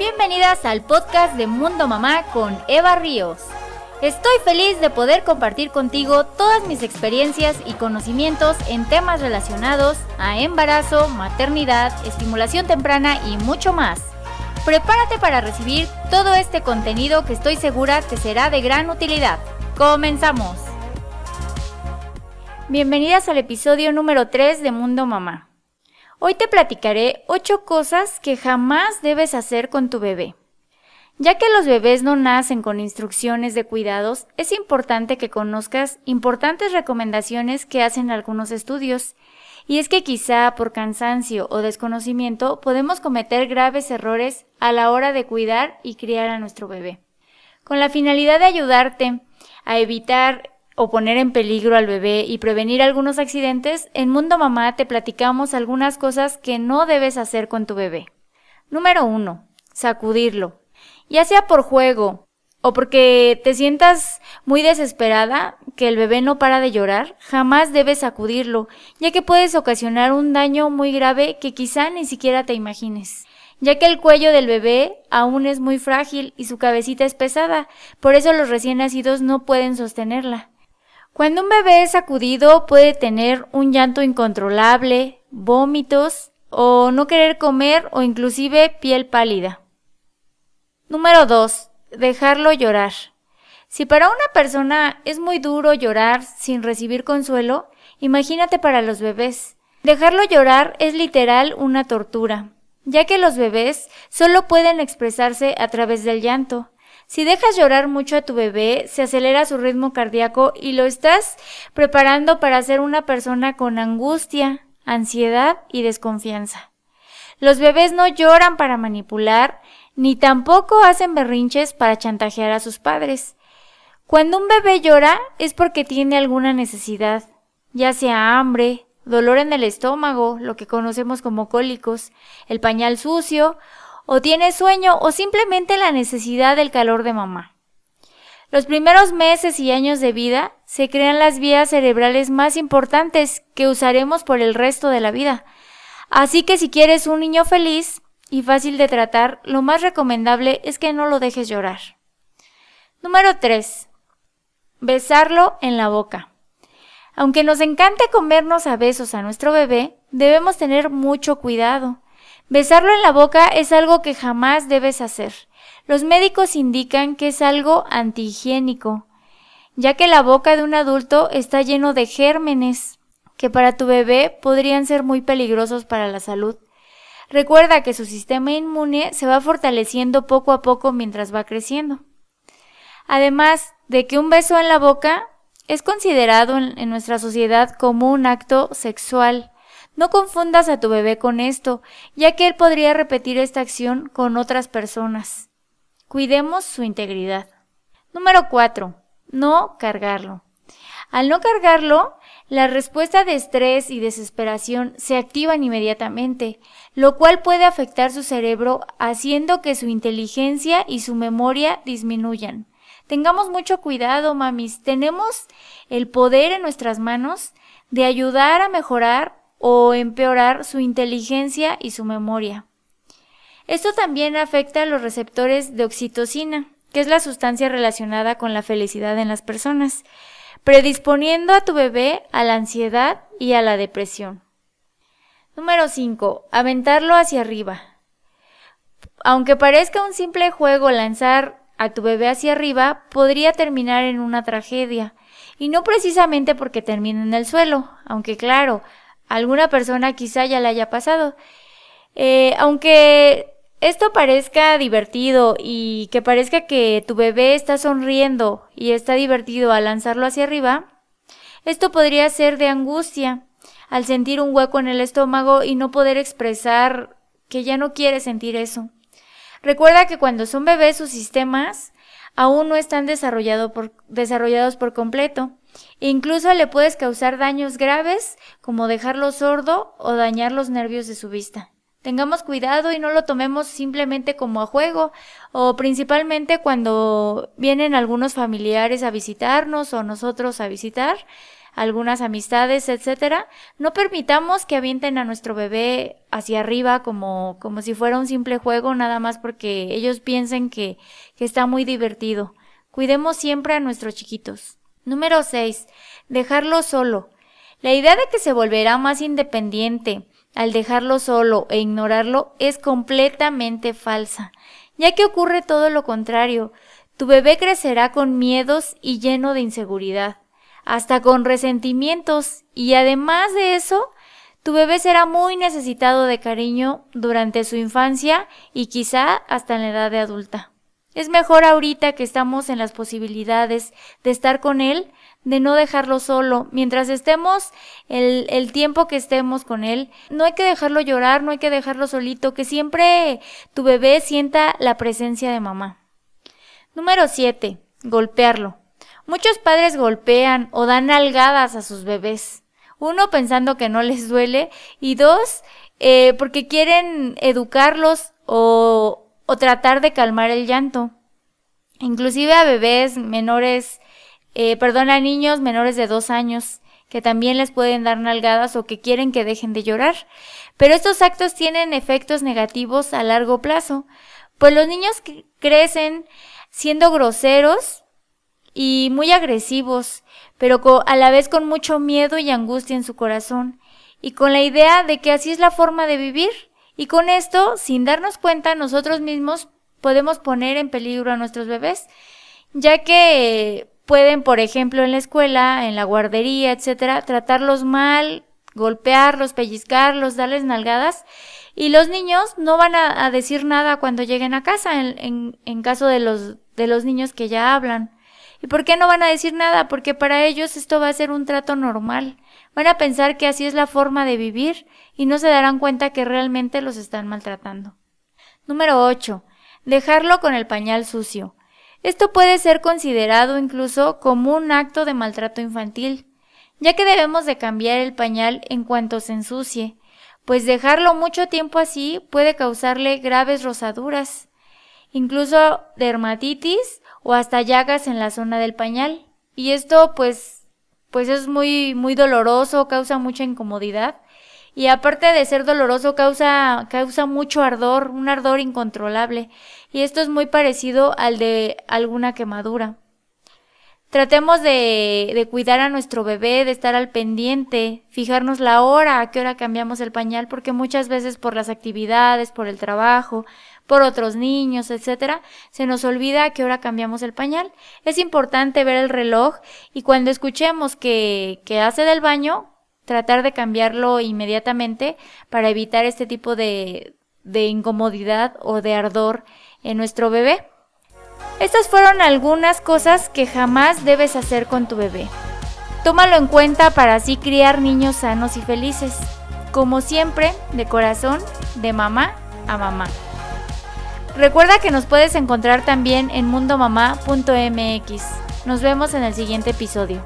Bienvenidas al podcast de Mundo Mamá con Eva Ríos. Estoy feliz de poder compartir contigo todas mis experiencias y conocimientos en temas relacionados a embarazo, maternidad, estimulación temprana y mucho más. Prepárate para recibir todo este contenido que estoy segura te será de gran utilidad. Comenzamos. Bienvenidas al episodio número 3 de Mundo Mamá. Hoy te platicaré 8 cosas que jamás debes hacer con tu bebé. Ya que los bebés no nacen con instrucciones de cuidados, es importante que conozcas importantes recomendaciones que hacen algunos estudios. Y es que quizá por cansancio o desconocimiento podemos cometer graves errores a la hora de cuidar y criar a nuestro bebé. Con la finalidad de ayudarte a evitar o poner en peligro al bebé y prevenir algunos accidentes, en Mundo Mamá te platicamos algunas cosas que no debes hacer con tu bebé. Número 1. Sacudirlo. Ya sea por juego o porque te sientas muy desesperada, que el bebé no para de llorar, jamás debes sacudirlo, ya que puedes ocasionar un daño muy grave que quizá ni siquiera te imagines ya que el cuello del bebé aún es muy frágil y su cabecita es pesada, por eso los recién nacidos no pueden sostenerla. Cuando un bebé es sacudido puede tener un llanto incontrolable, vómitos o no querer comer o inclusive piel pálida. Número 2. Dejarlo llorar. Si para una persona es muy duro llorar sin recibir consuelo, imagínate para los bebés. Dejarlo llorar es literal una tortura, ya que los bebés solo pueden expresarse a través del llanto. Si dejas llorar mucho a tu bebé, se acelera su ritmo cardíaco y lo estás preparando para ser una persona con angustia, ansiedad y desconfianza. Los bebés no lloran para manipular, ni tampoco hacen berrinches para chantajear a sus padres. Cuando un bebé llora es porque tiene alguna necesidad, ya sea hambre, dolor en el estómago, lo que conocemos como cólicos, el pañal sucio o tiene sueño o simplemente la necesidad del calor de mamá. Los primeros meses y años de vida se crean las vías cerebrales más importantes que usaremos por el resto de la vida. Así que si quieres un niño feliz y fácil de tratar, lo más recomendable es que no lo dejes llorar. Número 3. Besarlo en la boca. Aunque nos encante comernos a besos a nuestro bebé, debemos tener mucho cuidado. Besarlo en la boca es algo que jamás debes hacer. Los médicos indican que es algo antihigiénico, ya que la boca de un adulto está lleno de gérmenes que para tu bebé podrían ser muy peligrosos para la salud. Recuerda que su sistema inmune se va fortaleciendo poco a poco mientras va creciendo. Además de que un beso en la boca es considerado en, nuestra sociedad como un acto sexual, no confundas a tu bebé con esto, ya que él podría repetir esta acción con otras personas. Cuidemos su integridad. Número 4. No cargarlo. Al no cargarlo, la respuesta de estrés y desesperación se activan inmediatamente, lo cual puede afectar su cerebro haciendo que su inteligencia y su memoria disminuyan. Tengamos mucho cuidado, mamis. Tenemos el poder en nuestras manos de ayudar a mejorar o empeorar su inteligencia y su memoria. Esto también afecta a los receptores de oxitocina, que es la sustancia relacionada con la felicidad en las personas, predisponiendo a tu bebé a la ansiedad y a la depresión. Número 5. Aventarlo hacia arriba. Aunque parezca un simple juego lanzar a tu bebé hacia arriba, podría terminar en una tragedia, y no precisamente porque termine en el suelo, aunque claro, alguna persona quizá ya le haya pasado. Eh, aunque esto parezca divertido y que parezca que tu bebé está sonriendo y está divertido al lanzarlo hacia arriba, esto podría ser de angustia al sentir un hueco en el estómago y no poder expresar que ya no quiere sentir eso. Recuerda que cuando son bebés sus sistemas aún no están por, desarrollados por completo incluso le puedes causar daños graves como dejarlo sordo o dañar los nervios de su vista. Tengamos cuidado y no lo tomemos simplemente como a juego o principalmente cuando vienen algunos familiares a visitarnos o nosotros a visitar. algunas amistades, etcétera, no permitamos que avienten a nuestro bebé hacia arriba como, como si fuera un simple juego, nada más porque ellos piensen que, que está muy divertido. Cuidemos siempre a nuestros chiquitos. Número 6. Dejarlo solo. La idea de que se volverá más independiente al dejarlo solo e ignorarlo es completamente falsa, ya que ocurre todo lo contrario. Tu bebé crecerá con miedos y lleno de inseguridad, hasta con resentimientos, y además de eso, tu bebé será muy necesitado de cariño durante su infancia y quizá hasta en la edad de adulta. Es mejor ahorita que estamos en las posibilidades de estar con él, de no dejarlo solo. Mientras estemos el, tiempo que estemos con él, no hay que dejarlo llorar, no hay que dejarlo solito, que siempre tu bebé sienta la presencia de mamá. Número 7. Golpearlo. Muchos padres golpean o dan algadas a sus bebés. Uno pensando que no les duele y dos eh, porque quieren educarlos o, o tratar de calmar el llanto. Inclusive a bebés menores, eh, perdón, a niños menores de dos años que también les pueden dar nalgadas o que quieren que dejen de llorar. Pero estos actos tienen efectos negativos a largo plazo, pues los niños crecen siendo groseros y muy agresivos, pero a la vez con mucho miedo y angustia en su corazón, y con la idea de que así es la forma de vivir, y con esto, sin darnos cuenta, nosotros mismos podemos poner en peligro a nuestros bebés, ya que pueden, por ejemplo, en la escuela, en la guardería, etcétera, tratarlos mal, golpearlos, pellizcarlos, darles nalgadas, y los niños no van a, decir nada cuando lleguen a casa, en, en, caso de los, de los niños que ya hablan. ¿Y por qué no van a decir nada? Porque para ellos esto va a ser un trato normal. Van a pensar que así es la forma de vivir y no se darán cuenta que realmente los están maltratando. Número 8. Dejarlo con el pañal sucio. Esto puede ser considerado incluso como un acto de maltrato infantil, ya que debemos de cambiar el pañal en cuanto se ensucie, pues dejarlo mucho tiempo así puede causarle graves rosaduras, incluso dermatitis o hasta llagas en la zona del pañal. Y esto pues pues es muy muy doloroso, causa mucha incomodidad y aparte de ser doloroso causa causa mucho ardor, un ardor incontrolable. Y esto es muy parecido al de alguna quemadura. Tratemos de, de, cuidar a nuestro bebé, de estar al pendiente, fijarnos la hora, a qué hora cambiamos el pañal, porque muchas veces por las actividades, por el trabajo, por otros niños, etcétera, se nos olvida a qué hora cambiamos el pañal. Es importante ver el reloj y cuando escuchemos que, que hace del baño, tratar de cambiarlo inmediatamente para evitar este tipo de, de incomodidad o de ardor en nuestro bebé. Estas fueron algunas cosas que jamás debes hacer con tu bebé. Tómalo en cuenta para así criar niños sanos y felices. Como siempre, de corazón, de mamá a mamá. Recuerda que nos puedes encontrar también en mundomamá.mx. Nos vemos en el siguiente episodio.